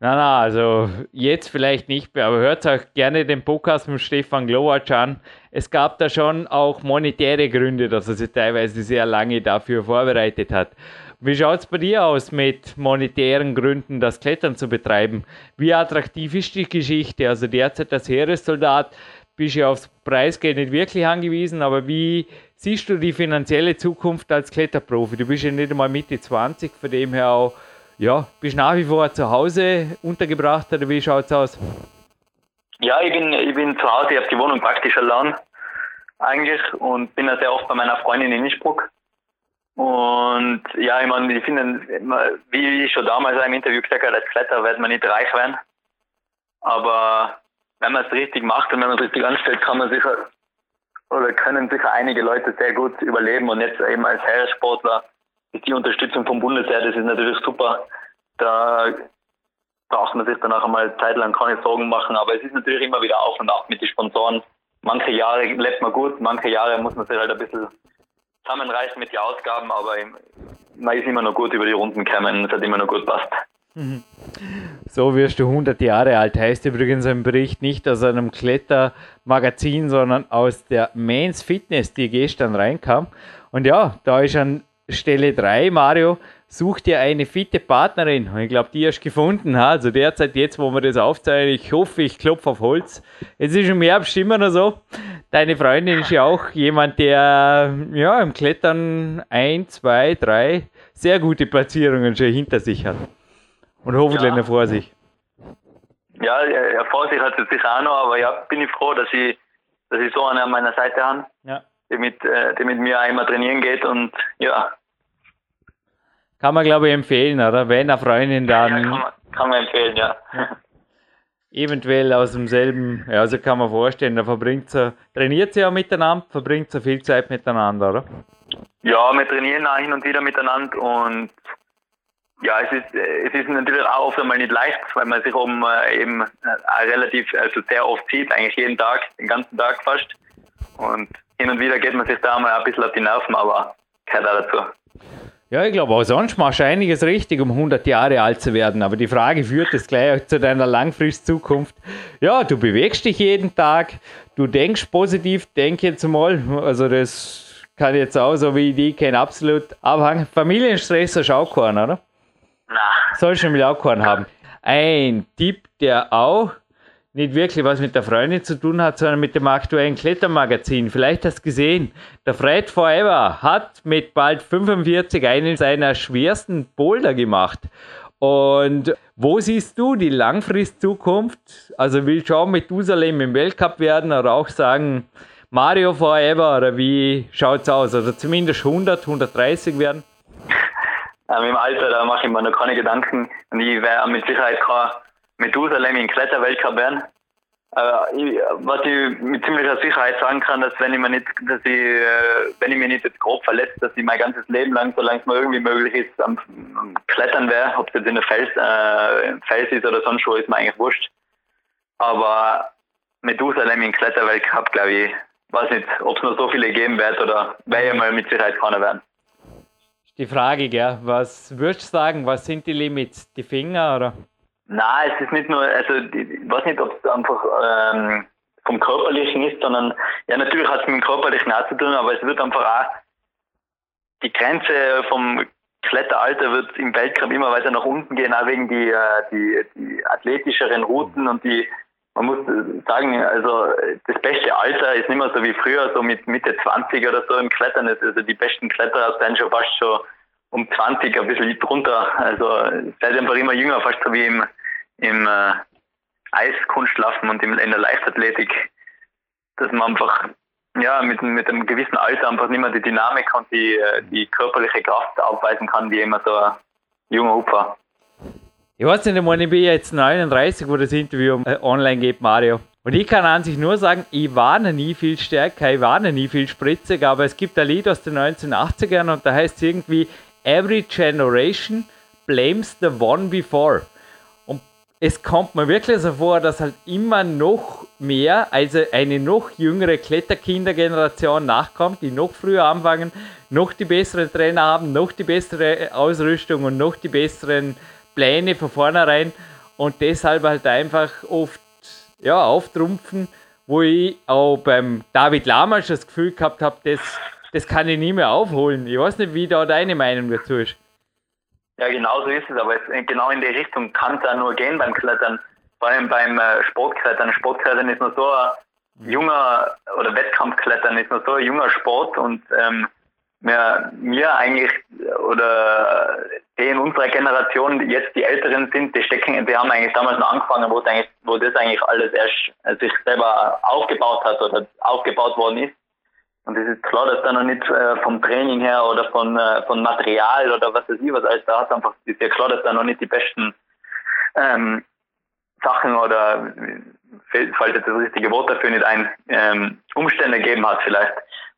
Na, na, also jetzt vielleicht nicht mehr, aber hört euch gerne den Podcast mit Stefan Glowacz an. Es gab da schon auch monetäre Gründe, dass er sich teilweise sehr lange dafür vorbereitet hat. Wie schaut es bei dir aus mit monetären Gründen, das Klettern zu betreiben? Wie attraktiv ist die Geschichte? Also derzeit als Heeressoldat bist ja aufs Preisgeld nicht wirklich angewiesen, aber wie siehst du die finanzielle Zukunft als Kletterprofi? Du bist ja nicht einmal Mitte 20, von dem her auch ja, bist nach wie vor zu Hause untergebracht oder wie schaut es aus? Ja, ich bin, ich bin zu Hause, ich habe die Wohnung praktisch allein eigentlich und bin ja sehr oft bei meiner Freundin in Innsbruck. Und ja, ich meine, ich finde, wie ich schon damals im Interview gesagt habe, als Kletterer wird man nicht reich werden. Aber wenn man es richtig macht und wenn man es richtig anstellt, kann man sicher oder können sicher einige Leute sehr gut überleben und jetzt eben als Heeressportler ist die Unterstützung vom Bundesheer, das ist natürlich super. Da braucht man sich danach einmal zeitlang keine Sorgen machen, aber es ist natürlich immer wieder auf und ab mit den Sponsoren. Manche Jahre lebt man gut, manche Jahre muss man sich halt ein bisschen zusammenreißen mit den Ausgaben, aber man ist immer noch gut über die Runden gekommen, es hat immer noch gut passt. So wirst du 100 Jahre alt, heißt übrigens ein Bericht nicht aus einem Klettermagazin, sondern aus der Men's Fitness, die gestern reinkam. Und ja, da ist an Stelle 3, Mario, such dir eine fitte Partnerin. Und ich glaube, die hast du gefunden. Also derzeit, jetzt, wo wir das aufzeichnen, ich hoffe, ich klopfe auf Holz. Es ist im Herbst immer noch so. Deine Freundin ist ja auch jemand, der ja, im Klettern ein, zwei, drei sehr gute Platzierungen schon hinter sich hat. Und hoffentlich ja. vor sich. Ja, ja, vor sich hat sie sicher auch noch, aber ja, bin ich froh, dass ich, dass ich so eine an meiner Seite habe, ja. die, mit, äh, die mit mir einmal trainieren geht und ja. Kann man, glaube ich, empfehlen, oder? Wenn eine Freundin dann. Ja, kann, man, kann man empfehlen, ja. Eventuell aus demselben, ja, so kann man vorstellen, da verbringt sie, trainiert sie ja miteinander, verbringt sie viel Zeit miteinander, oder? Ja, wir trainieren auch hin und wieder miteinander und ja, es ist, es ist natürlich auch oft einmal nicht leicht, weil man sich um äh, eben äh, relativ, also sehr oft sieht, eigentlich jeden Tag, den ganzen Tag fast. Und hin und wieder geht man sich da mal ein bisschen auf die Nerven, aber gehört auch dazu. Ja, ich glaube, auch sonst machst du einiges richtig, um 100 Jahre alt zu werden. Aber die Frage führt jetzt gleich zu deiner Langfrist-Zukunft. Ja, du bewegst dich jeden Tag, du denkst positiv, denk jetzt mal. Also, das kann jetzt auch so wie die kein absolut abhängen. Familienstress du auch keinen, oder? Na. Soll schon auch keinen haben. Ein Tipp, der auch nicht wirklich was mit der Freundin zu tun hat, sondern mit dem aktuellen Klettermagazin. Vielleicht hast du gesehen, der Fred Forever hat mit bald 45 einen seiner schwersten Boulder gemacht. Und wo siehst du die Langfrist-Zukunft? Also will schon Methusalem im Weltcup werden oder auch sagen Mario Forever oder wie schaut es aus? Also zumindest 100, 130 werden? Ähm, Im Alter, da mache ich mir noch keine Gedanken. Und ich werde mit Sicherheit kein Methusalem in Kletterweltcup werden. Äh, ich, was ich mit ziemlicher Sicherheit sagen kann, dass wenn ich mir nicht, dass ich, äh, wenn ich mich nicht jetzt grob verletze, dass ich mein ganzes Leben lang, solange es mir irgendwie möglich ist, am, am Klettern wäre, ob es jetzt in der Fels, äh, Fels ist oder sonst wo, ist mir eigentlich wurscht. Aber Methusalem in Kletterweltcup, glaube ich, weiß nicht, ob es noch so viele geben wird oder werde ich mal mit Sicherheit keiner werden die Frage, gell? Was würdest du sagen, was sind die Limits? Die Finger oder? Nein, es ist nicht nur, also ich weiß nicht, ob es einfach ähm, vom Körperlichen ist, sondern ja natürlich hat es mit dem Körperlichen auch zu tun, aber es wird einfach auch die Grenze vom Kletteralter wird im Weltcup immer weiter nach unten gehen, auch wegen die, äh, die, die athletischeren Routen und die man muss sagen, also das beste Alter ist nicht mehr so wie früher, so mit Mitte 20 oder so im Klettern. Also die besten Kletterer sind schon fast schon um 20, ein bisschen drunter. Also seid einfach immer jünger, fast so wie im, im äh, Eiskunstlaufen und im, in der Leichtathletik, dass man einfach ja, mit, mit einem gewissen Alter einfach nicht mehr die Dynamik und die, äh, die körperliche Kraft aufweisen kann, wie immer so ein junger Hupfer. Ich weiß nicht einmal, ich bin jetzt 39, wo das Interview äh, online geht, Mario. Und ich kann an sich nur sagen, ich war noch nie viel stärker, ich war noch nie viel spritzig, aber es gibt ein Lied aus den 1980ern und da heißt es irgendwie Every Generation blames the one before. Und es kommt mir wirklich so vor, dass halt immer noch mehr, also eine noch jüngere Kletterkindergeneration nachkommt, die noch früher anfangen, noch die besseren Trainer haben, noch die bessere Ausrüstung und noch die besseren Pläne von vornherein und deshalb halt einfach oft ja, auftrumpfen, wo ich auch beim David Lamas das Gefühl gehabt habe, das, das kann ich nie mehr aufholen. Ich weiß nicht, wie da deine Meinung dazu ist. Ja, genau so ist es, aber es, genau in die Richtung kann es ja nur gehen beim Klettern, vor allem beim äh, Sportklettern. Sportklettern ist nur so ein junger, oder Wettkampfklettern ist nur so ein junger Sport und ähm, mir, mir eigentlich, oder die in unserer Generation jetzt die Älteren sind, die stecken, die haben eigentlich damals noch angefangen, wo eigentlich, wo das eigentlich alles erst sich selber aufgebaut hat oder aufgebaut worden ist. Und es ist klar, dass da noch nicht äh, vom Training her oder von, äh, von Material oder was weiß ich was alles da hat, einfach ist ja klar, dass da noch nicht die besten ähm, Sachen oder falls jetzt das richtige Wort dafür nicht ein, ähm, Umstände gegeben hat vielleicht.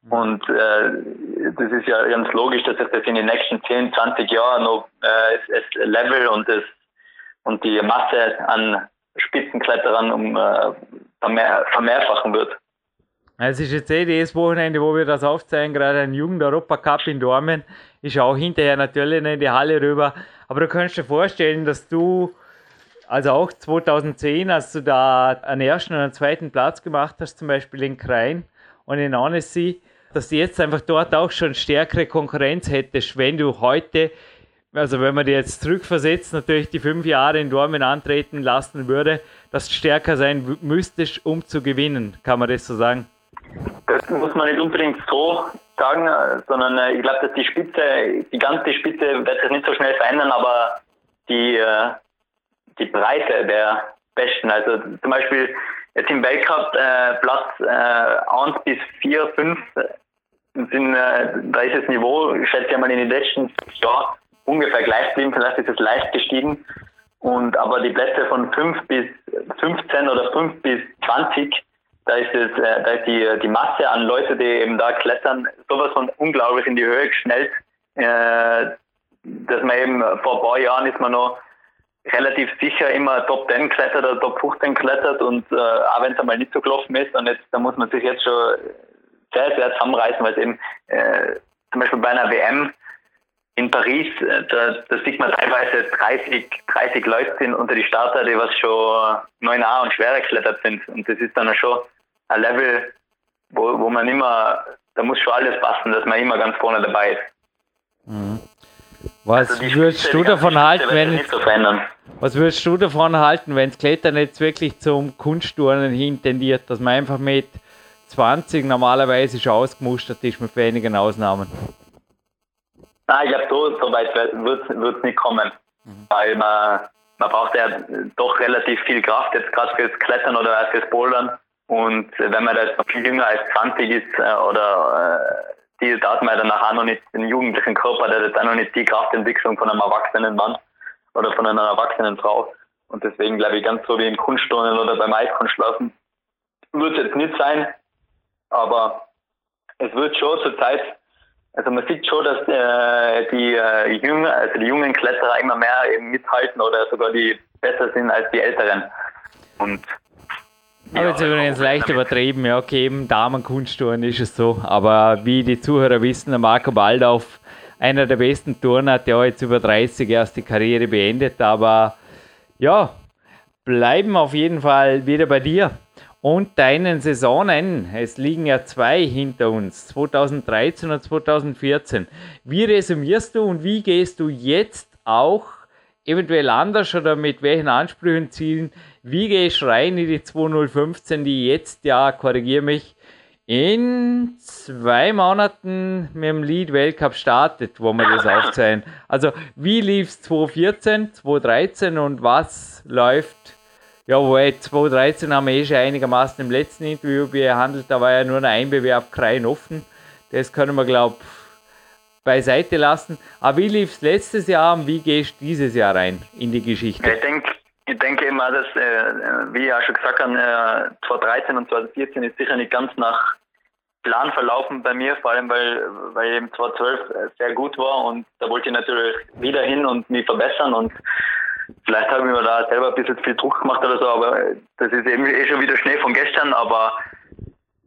Und äh, das ist ja ganz logisch, dass sich das in den nächsten 10, 20 Jahren noch äh, das Level und das und die Masse an Spitzenkletterern um äh, vermehr, vermehrfachen wird. Es ist jetzt eh das Wochenende, wo wir das aufzeigen, gerade ein Jugend-Europa-Cup in Dormen. Ich auch hinterher natürlich in die Halle rüber. Aber du kannst dir vorstellen, dass du, also auch 2010, als du da einen ersten und einen zweiten Platz gemacht hast, zum Beispiel in Krain und in Annecy, dass jetzt einfach dort auch schon stärkere Konkurrenz hättest, wenn du heute, also wenn man dir jetzt zurückversetzt, natürlich die fünf Jahre in Dormen antreten lassen würde, dass du stärker sein müsstest, um zu gewinnen. Kann man das so sagen? Das muss man nicht unbedingt so sagen, sondern äh, ich glaube, dass die Spitze, die ganze Spitze wird sich nicht so schnell verändern, aber die, äh, die Breite der Besten, also zum Beispiel jetzt im Weltcup äh, Platz äh, 1 bis 4, 5 sind, äh, da ist das Niveau, ich schätze ja mal in den letzten Jahren ungefähr gleich geblieben, vielleicht ist es leicht gestiegen. Und aber die Plätze von 5 bis 15 oder 5 bis 20 da ist es, äh, da ist die, die Masse an Leute, die eben da klettern, sowas von unglaublich in die Höhe geschnellt, äh, dass man eben vor ein paar Jahren ist man noch relativ sicher immer Top 10 klettert oder Top 15 klettert und äh, auch wenn es einmal nicht so gelaufen ist und jetzt, da muss man sich jetzt schon sehr, sehr zusammenreißen, weil es eben äh, zum Beispiel bei einer WM in Paris, äh, da, da sieht man teilweise 30, 30 Leute sind unter die Starter, die was schon 9a und schwerer geklettert sind und das ist dann schon ein Level, wo, wo man immer, da muss schon alles passen, dass man immer ganz vorne dabei ist. Mhm. Was also würdest du davon halten, wenn so was würdest du davon halten, wenn das Klettern jetzt wirklich zum Kunstturnen hin tendiert, dass man einfach mit 20 normalerweise schon ausgemustert ist mit wenigen Ausnahmen? Nein, ich glaube, so, so weit wird es nicht kommen. Mhm. Weil man, man braucht ja doch relativ viel Kraft, jetzt gerade fürs Klettern oder fürs Bouldern. Und wenn man da jetzt noch viel jünger als 20 ist äh, oder äh, die, da hat man dann nachher noch nicht den jugendlichen Körper, der hat dann noch nicht die Kraftentwicklung von einem erwachsenen Mann oder von einer erwachsenen Frau. Und deswegen glaube ich, ganz so wie im Kunstturnen oder beim Eiskunstlaufen wird es jetzt nicht sein, aber es wird schon zur Zeit, also man sieht schon, dass äh, die, äh, jungen, also die jungen Kletterer immer mehr eben mithalten oder sogar die besser sind als die älteren. Und aber jetzt übrigens leicht übertrieben, ja, okay, im Damenkunsttouren ist es so. Aber wie die Zuhörer wissen, Marco Baldauf, einer der besten Touren, hat ja jetzt über 30 erst die Karriere beendet. Aber ja, bleiben auf jeden Fall wieder bei dir und deinen Saisonen. Es liegen ja zwei hinter uns, 2013 und 2014. Wie resümierst du und wie gehst du jetzt auch eventuell anders oder mit welchen Ansprüchen, Zielen wie gehe ich rein in die 2015, die jetzt, ja, korrigiere mich, in zwei Monaten mit dem Lead Weltcup startet, wo wir das aufzeigen. Also, wie lief es 2014, 2013 und was läuft? Ja, wobei 2013 haben wir eh schon einigermaßen im letzten Interview behandelt, da war ja nur ein Bewerb Krein offen. Das können wir, glaube ich, beiseite lassen. Aber wie lief es letztes Jahr und wie gehst du dieses Jahr rein in die Geschichte? Ich denke, ich denke immer, dass, äh, wie ich ja schon gesagt habe, äh, 2013 und 2014 ist sicher nicht ganz nach Plan verlaufen bei mir, vor allem weil, weil eben 2012 sehr gut war und da wollte ich natürlich wieder hin und mich verbessern und vielleicht habe ich mir da selber ein bisschen viel Druck gemacht oder so, aber das ist eben eh schon wieder Schnee von gestern, aber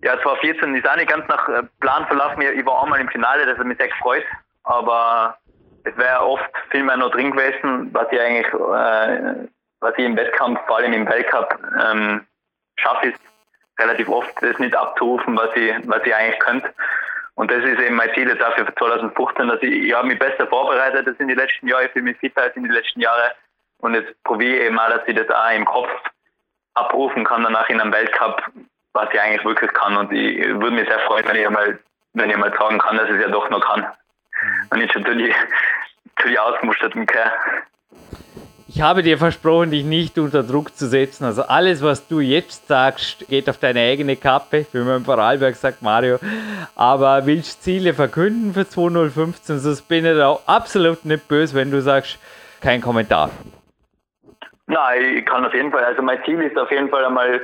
ja, 2014 ist auch nicht ganz nach äh, Plan verlaufen. Ich war einmal im Finale, das hat mich sehr gefreut, aber es wäre oft viel mehr noch drin gewesen, was ich eigentlich äh, was ich im Wettkampf, vor allem im Weltcup, ähm, schaffe, ist relativ oft das nicht abzurufen, was ich, was ich eigentlich könnte. Und das ist eben mein Ziel jetzt auch für 2015, dass ich, ich habe mich besser vorbereitet als in die letzten Jahre, ich fühle mich fitter als in die letzten Jahre. Und jetzt probiere ich eben auch, dass ich das auch im Kopf abrufen kann, danach in einem Weltcup, was ich eigentlich wirklich kann. Und ich würde mich sehr freuen, wenn ich einmal, wenn ich mal sagen kann, dass ich es ja doch noch kann. Und nicht schon zu die, zu die. Ich habe dir versprochen, dich nicht unter Druck zu setzen. Also alles, was du jetzt sagst, geht auf deine eigene Kappe, wie man im Vorarlberg sagt, Mario. Aber willst Ziele verkünden für 2015? Sonst bin ich da absolut nicht böse, wenn du sagst, kein Kommentar. Nein, ich kann auf jeden Fall, also mein Ziel ist auf jeden Fall einmal,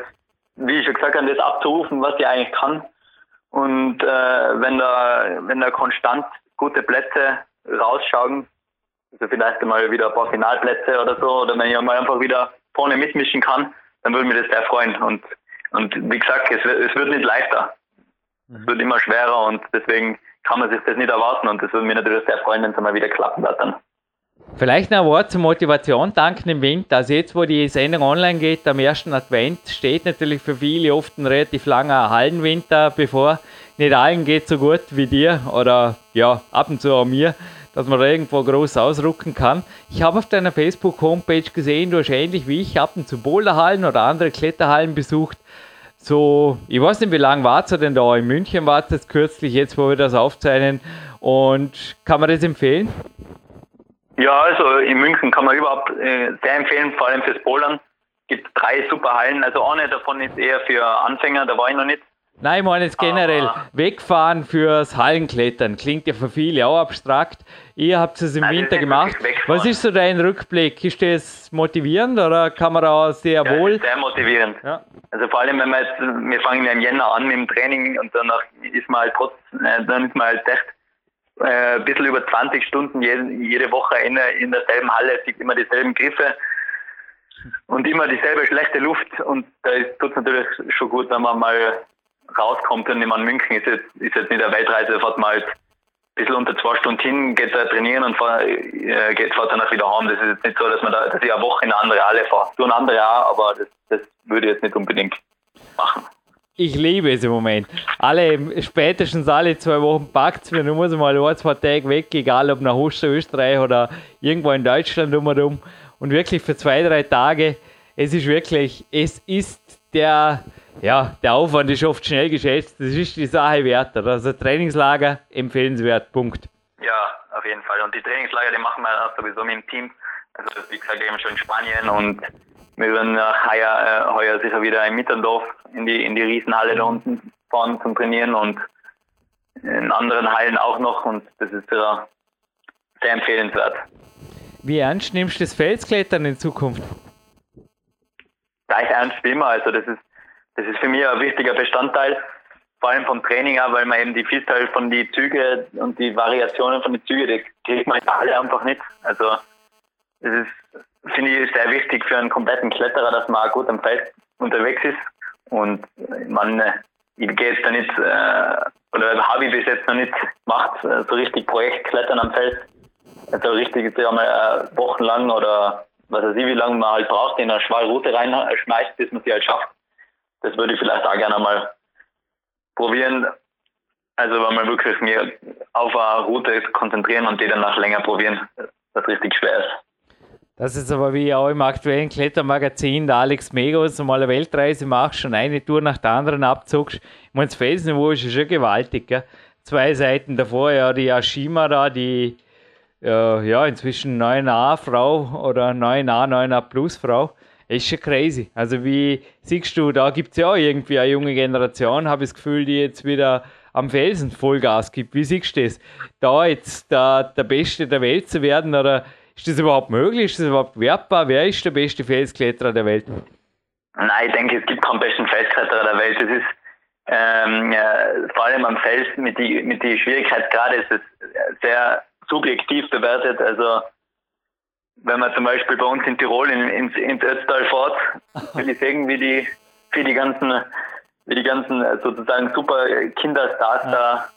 wie ich schon gesagt habe, das abzurufen, was ich eigentlich kann. Und äh, wenn da wenn da konstant gute Plätze rausschauen, also vielleicht einmal wieder ein paar Finalplätze oder so, oder wenn ich mal einfach wieder vorne mitmischen kann, dann würde mich das sehr freuen. Und, und wie gesagt, es, es wird nicht leichter. Mhm. Es wird immer schwerer und deswegen kann man sich das nicht erwarten und das würde mich natürlich sehr freuen, wenn es mal wieder klappen wird dann. Vielleicht noch ein Wort zur Motivation dank dem Winter. Also jetzt, wo die Sendung online geht, am ersten Advent, steht natürlich für viele oft ein relativ langer Hallenwinter bevor. Nicht allen geht so gut wie dir oder ja, ab und zu auch mir, dass man da irgendwo groß ausrucken kann. Ich habe auf deiner Facebook-Homepage gesehen, du hast ähnlich wie ich ab und zu Boulderhallen oder andere Kletterhallen besucht. So, ich weiß nicht, wie lange wart ihr denn da? In München wart ihr kürzlich, jetzt wo wir das aufzeichnen. Und kann man das empfehlen? Ja, also in München kann man überhaupt äh, sehr empfehlen, vor allem fürs Bouldern. Es gibt drei super Hallen, also eine davon ist eher für Anfänger, da war ich noch nicht. Nein, ich meine jetzt generell, Aber wegfahren fürs Hallenklettern klingt ja für viele auch abstrakt. Ihr habt es im Nein, Winter gemacht. Was ist so dein Rückblick? Ist das motivierend oder kann man da sehr ja, wohl? Sehr motivierend. Ja. Also vor allem, wenn wir jetzt, wir fangen ja im Jänner an mit dem Training und danach ist man halt trotz, äh, dann ist man halt echt äh, ein bisschen über 20 Stunden jede, jede Woche in, in derselben Halle, sieht immer dieselben Griffe und immer dieselbe schlechte Luft und da tut es natürlich schon gut, wenn man mal rauskommt und ich meine, München ist jetzt, ist jetzt nicht eine Weltreise, da fährt man halt bisschen unter zwei Stunden hin, geht da trainieren und fahr, äh, geht, fährt danach wieder heim. Das ist jetzt nicht so, dass man da, dass ich eine Woche in eine andere Halle fahre. So eine andere auch, aber das, das würde ich jetzt nicht unbedingt machen. Ich liebe es im Moment. Alle, spätestens alle zwei Wochen packt es mir, nur ich mal ein, zwei Tage weg, egal ob nach Österreich oder irgendwo in Deutschland umherum. Und wirklich für zwei, drei Tage, es ist wirklich, es ist der, ja, der Aufwand ist oft schnell geschätzt. Das ist die Sache wert. Also Trainingslager empfehlenswert. Punkt. Ja, auf jeden Fall. Und die Trainingslager, die machen wir sowieso mit dem Team. Also wie gesagt, eben schon in Spanien und wir werden heuer, äh, heuer sicher wieder in Mitterndorf in die, in die Riesenhalle da unten fahren zum Trainieren und in anderen Hallen auch noch und das ist sehr, sehr empfehlenswert. Wie ernst nimmst du das Felsklettern in Zukunft? Gleich ernst wie immer. Also das ist, das ist für mich ein wichtiger Bestandteil, vor allem vom Training auch, weil man eben die Vielzahl von den Zügen und die Variationen von den Zügen, die kriegt man alle einfach nicht. Also es ist finde ich sehr wichtig für einen kompletten Kletterer, dass man auch gut am Feld unterwegs ist. Und man, ich gehe jetzt da nicht, äh, oder habe ich bis jetzt noch nicht gemacht, äh, so richtig Projektklettern am Feld. Also richtig ja mal äh, wochenlang oder was weiß ich, wie lange man halt braucht, in eine schwere Route reinschmeißt, bis man sie halt schafft. Das würde ich vielleicht auch gerne mal probieren. Also wenn man wirklich mehr auf eine Route konzentrieren und die danach länger probieren, was richtig schwer ist. Das ist aber wie auch im aktuellen Klettermagazin der Alex Megos mal eine Weltreise machst, schon eine Tour nach der anderen abzogst. Ich meine, das Felsenniveau ist ja schon gewaltig. Gell? Zwei Seiten davor, ja, die Ashima da, die äh, ja, inzwischen 9a-Frau oder 9a, 9a-Plus-Frau. Ist schon crazy. Also, wie siehst du, da gibt es ja auch irgendwie eine junge Generation, habe ich das Gefühl, die jetzt wieder am Felsen Vollgas gibt. Wie siehst du das? Da jetzt der, der Beste der Welt zu werden oder ist das überhaupt möglich? Ist das überhaupt wertbar? Wer ist der beste Felskletterer der Welt? Nein, ich denke, es gibt keinen besten Felskletterer der Welt. Das ist ähm, ja, vor allem am Fels mit die mit die Schwierigkeitsgrade ist es sehr subjektiv bewertet. Also wenn man zum Beispiel bei uns in Tirol in, ins, ins Ötztal fährt, will ich sehen, wie die wie die ganzen wie die ganzen sozusagen super Kinderstars da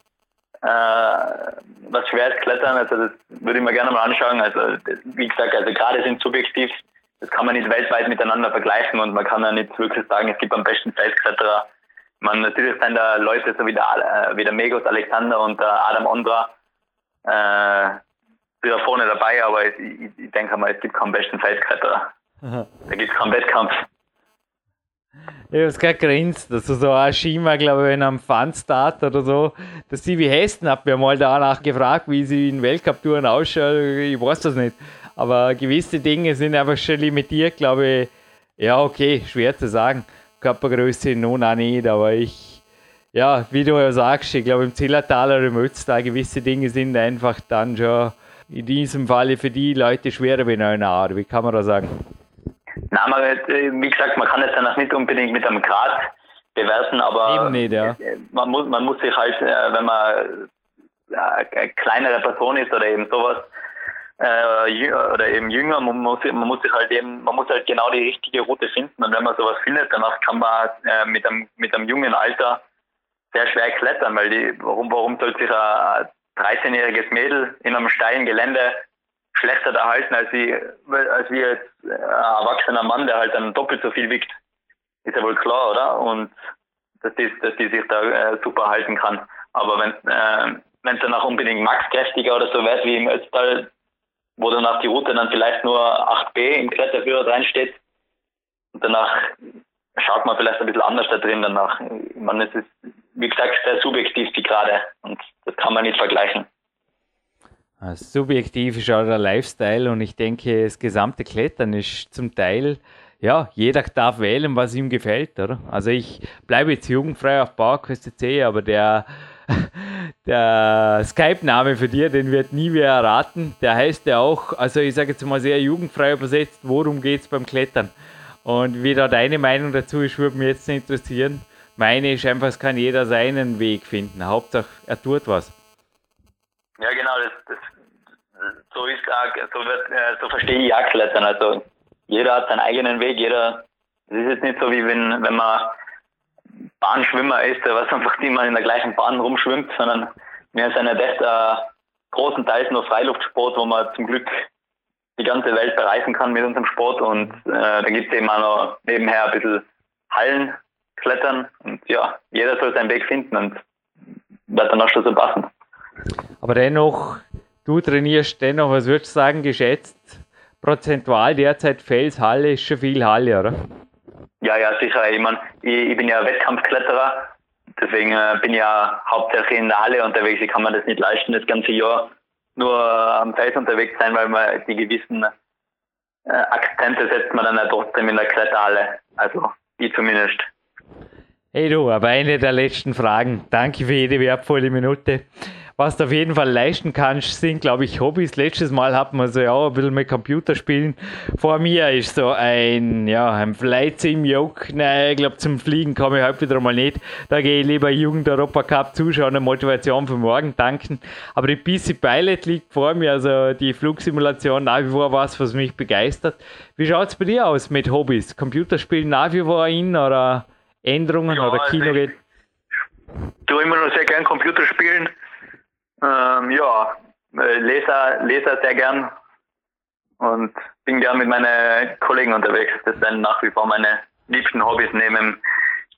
äh, was schweres Klettern, also das würde ich mir gerne mal anschauen. Also wie gesagt, also gerade sind subjektiv, das kann man nicht weltweit miteinander vergleichen und man kann ja nicht wirklich sagen, es gibt am besten Felskletterer. Man natürlich sind da Leute so wie der, äh, wie der Megos Alexander und der Adam Ondra äh, wieder vorne dabei, aber ich, ich, ich denke mal, es gibt keinen besten Felskletterer. Da gibt es keinen Wettkampf. Ich hab's gerade grinst, also so ein Schima, glaube ich, in einem Funstart oder so. Der Stevie Hesten hat mir mal danach gefragt, wie sie in Weltcup-Touren ausschaut. Ich weiß das nicht. Aber gewisse Dinge sind einfach schon limitiert, glaube ich. Ja, okay, schwer zu sagen. Körpergröße nun auch nicht, aber ich, ja, wie du ja sagst, ich glaube im Zillertal oder im Ötztal gewisse Dinge sind einfach dann schon in diesem Falle für die Leute schwerer wie eine Art. Wie kann man da sagen? Nein, man, äh, wie gesagt, man kann es danach nicht unbedingt mit einem Grad bewerten, aber nicht, ja. man, muss, man muss sich halt, äh, wenn man eine kleinere Person ist oder eben sowas, äh, oder eben jünger, man muss, man muss sich halt eben, man muss halt genau die richtige Route finden und wenn man sowas findet, danach kann man äh, mit einem mit einem jungen Alter sehr schwer klettern, weil die, warum, warum soll sich ein 13-jähriges Mädel in einem steilen Gelände schlechter erhalten als wie, als wie jetzt ein erwachsener Mann, der halt dann doppelt so viel wiegt. Ist ja wohl klar, oder? Und dass die, dass die sich da äh, super halten kann. Aber wenn äh, wenn es danach unbedingt maxkräftiger oder so wird wie im Ötztal, wo danach die Route dann vielleicht nur 8b im Kletterführer drin steht und danach schaut man vielleicht ein bisschen anders da drin danach. Es ist, wie gesagt, sehr subjektiv die Gerade und das kann man nicht vergleichen. Subjektiv ist auch der Lifestyle und ich denke, das gesamte Klettern ist zum Teil, ja, jeder darf wählen, was ihm gefällt, oder? Also ich bleibe jetzt jugendfrei auf Bauerküste C, aber der, der Skype-Name für dir, den wird nie mehr erraten. Der heißt ja auch, also ich sage jetzt mal sehr jugendfrei übersetzt, worum geht es beim Klettern? Und wie da deine Meinung dazu ist, würde mich jetzt interessieren. Meine ist einfach, es kann jeder seinen Weg finden. Hauptsache, er tut was. Ja, genau, das, das, so ist so, wird, äh, so verstehe ich auch Klettern. Also jeder hat seinen eigenen Weg, jeder, es ist jetzt nicht so wie wenn, wenn man Bahnschwimmer ist, der was einfach immer in der gleichen Bahn rumschwimmt, sondern wir sind ja das äh, großenteils nur Freiluftsport, wo man zum Glück die ganze Welt bereisen kann mit unserem Sport und äh, da gibt es eben auch noch nebenher ein bisschen Hallen klettern und ja, jeder soll seinen Weg finden und wird dann auch schon so passen. Aber dennoch, du trainierst dennoch, was würdest du sagen, geschätzt, prozentual derzeit Felshalle ist schon viel Halle, oder? Ja, ja, sicher. Ich, mein, ich, ich bin ja Wettkampfkletterer, deswegen äh, bin ich ja hauptsächlich in der Halle unterwegs. Ich kann mir das nicht leisten, das ganze Jahr nur am Fels unterwegs sein, weil man die gewissen äh, Akzente setzt man dann ja trotzdem in der Kletterhalle. Also ich zumindest. Hey du, aber eine der letzten Fragen. Danke für jede wertvolle Minute. Was du auf jeden Fall leisten kannst, sind, glaube ich, Hobbys. Letztes Mal hatten wir so ja ein bisschen mit Computerspielen. Vor mir ist so ein, ja, ein Flight Sim Yoke. Nein, ich glaube, zum Fliegen komme ich heute wieder mal nicht. Da gehe ich lieber Jugend Europa Cup zuschauen und Motivation für morgen danken. Aber die PC Pilot liegt vor mir, also die Flugsimulation nach wie vor was, was mich begeistert. Wie schaut es bei dir aus mit Hobbys? Computerspielen nach wie vor in oder Änderungen ja, oder Kino also geht? Ich tue immer noch sehr gern Computerspielen. Ähm, ja, äh, Leser, Leser sehr gern und bin gern mit meinen Kollegen unterwegs. Das sind nach wie vor meine liebsten Hobbys neben.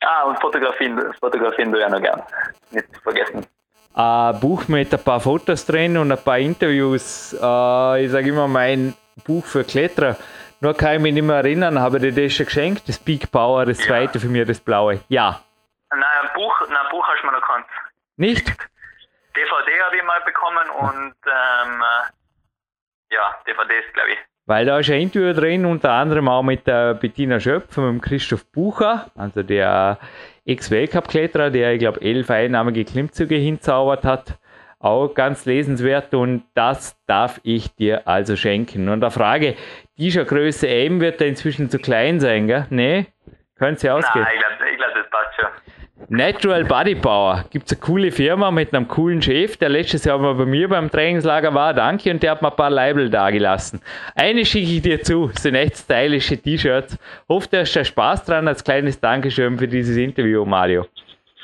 Ah, und Fotografien tue ich auch noch gern. Nicht vergessen. Ein Buch mit ein paar Fotos drin und ein paar Interviews. Äh, ich sage immer mein Buch für Kletterer. Nur kann ich mich nicht mehr erinnern, habe ich dir das schon geschenkt? Das Peak Power, das ja. zweite für mich, das blaue. Ja. Nein, ein Buch, nein, ein Buch hast du mir noch gekannt. Nicht? DVD habe ich mal bekommen und ähm, äh, ja, DVDs, glaube ich. Weil da ist ein Interview drin, unter anderem auch mit der Bettina Schöpf und mit Christoph Bucher, also der Ex-Weltcup-Kletterer, der, ich glaube, elf einnahmige Klimmzüge hinzaubert hat. Auch ganz lesenswert und das darf ich dir also schenken. Und der Frage, die schon Größe M wird da inzwischen zu klein sein, gell? Nee? Könnte sie ausgehen? Nein, ich glaube, ich glaub, das passt schon. Natural Body Power. Gibt es eine coole Firma mit einem coolen Chef, der letztes Jahr mal bei mir beim Trainingslager war. Danke. Und der hat mir ein paar Label dagelassen. Eine schicke ich dir zu. Sind echt stylische T-Shirts. Hoffe, du hast Spaß dran. Als kleines Dankeschön für dieses Interview, Mario.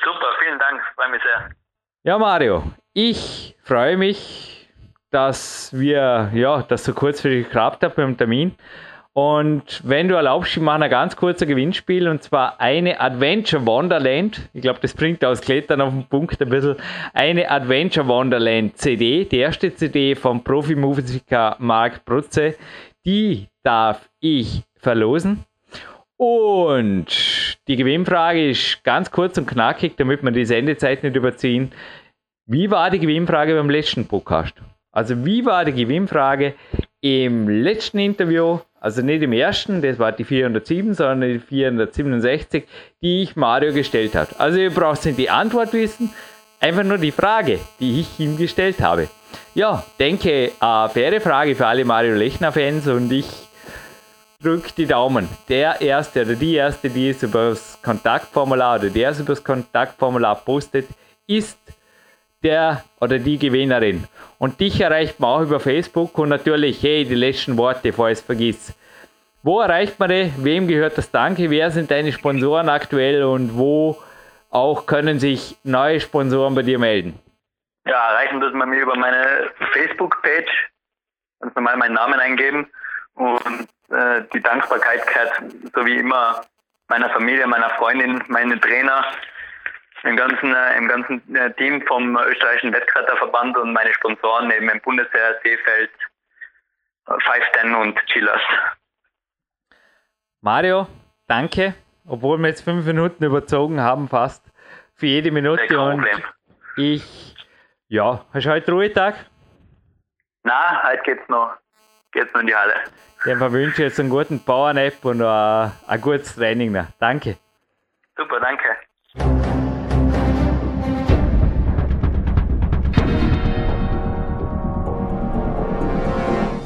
Super, vielen Dank. Freue mich sehr. Ja, Mario. Ich freue mich, dass wir, ja, das so kurzfristig geklappt hat beim Termin. Und wenn du erlaubst, ich mache ein ganz kurzes Gewinnspiel und zwar eine Adventure Wonderland. Ich glaube, das bringt aus Klettern auf den Punkt ein bisschen. Eine Adventure Wonderland CD, die erste CD vom Profi-Musiker Marc Brutze. Die darf ich verlosen. Und die Gewinnfrage ist ganz kurz und knackig, damit wir die Sendezeit nicht überziehen. Wie war die Gewinnfrage beim letzten Podcast? Also wie war die Gewinnfrage im letzten Interview also nicht im ersten, das war die 407, sondern die 467, die ich Mario gestellt habe. Also ihr braucht nicht die Antwort wissen, einfach nur die Frage, die ich ihm gestellt habe. Ja, denke, eine faire Frage für alle Mario Lechner-Fans und ich drück die Daumen. Der Erste oder die Erste, die es über das Kontaktformular oder der es über das Kontaktformular postet, ist der oder die Gewinnerin. Und dich erreicht man auch über Facebook und natürlich, hey, die letzten Worte, es vergiss. Wo erreicht man die? Wem gehört das Danke? Wer sind deine Sponsoren aktuell und wo auch können sich neue Sponsoren bei dir melden? Ja, erreichen das man mir über meine Facebook-Page. Ganz normal meinen Namen eingeben und äh, die Dankbarkeit gehört, so wie immer, meiner Familie, meiner Freundin, meinen Trainer, im ganzen, äh, im ganzen äh, Team vom österreichischen Wettkletterverband und meine Sponsoren neben dem Bundesheer, Seefeld, 510 und Chilas. Mario, danke, obwohl wir jetzt fünf Minuten überzogen haben, fast für jede Minute. Und ich, ja, hast du heute Ruhetag? Na, heute geht's noch, geht's noch in die Halle. Dann wünsche jetzt einen guten Power-Nap und ein, ein gutes Training. Noch. Danke. Super, danke.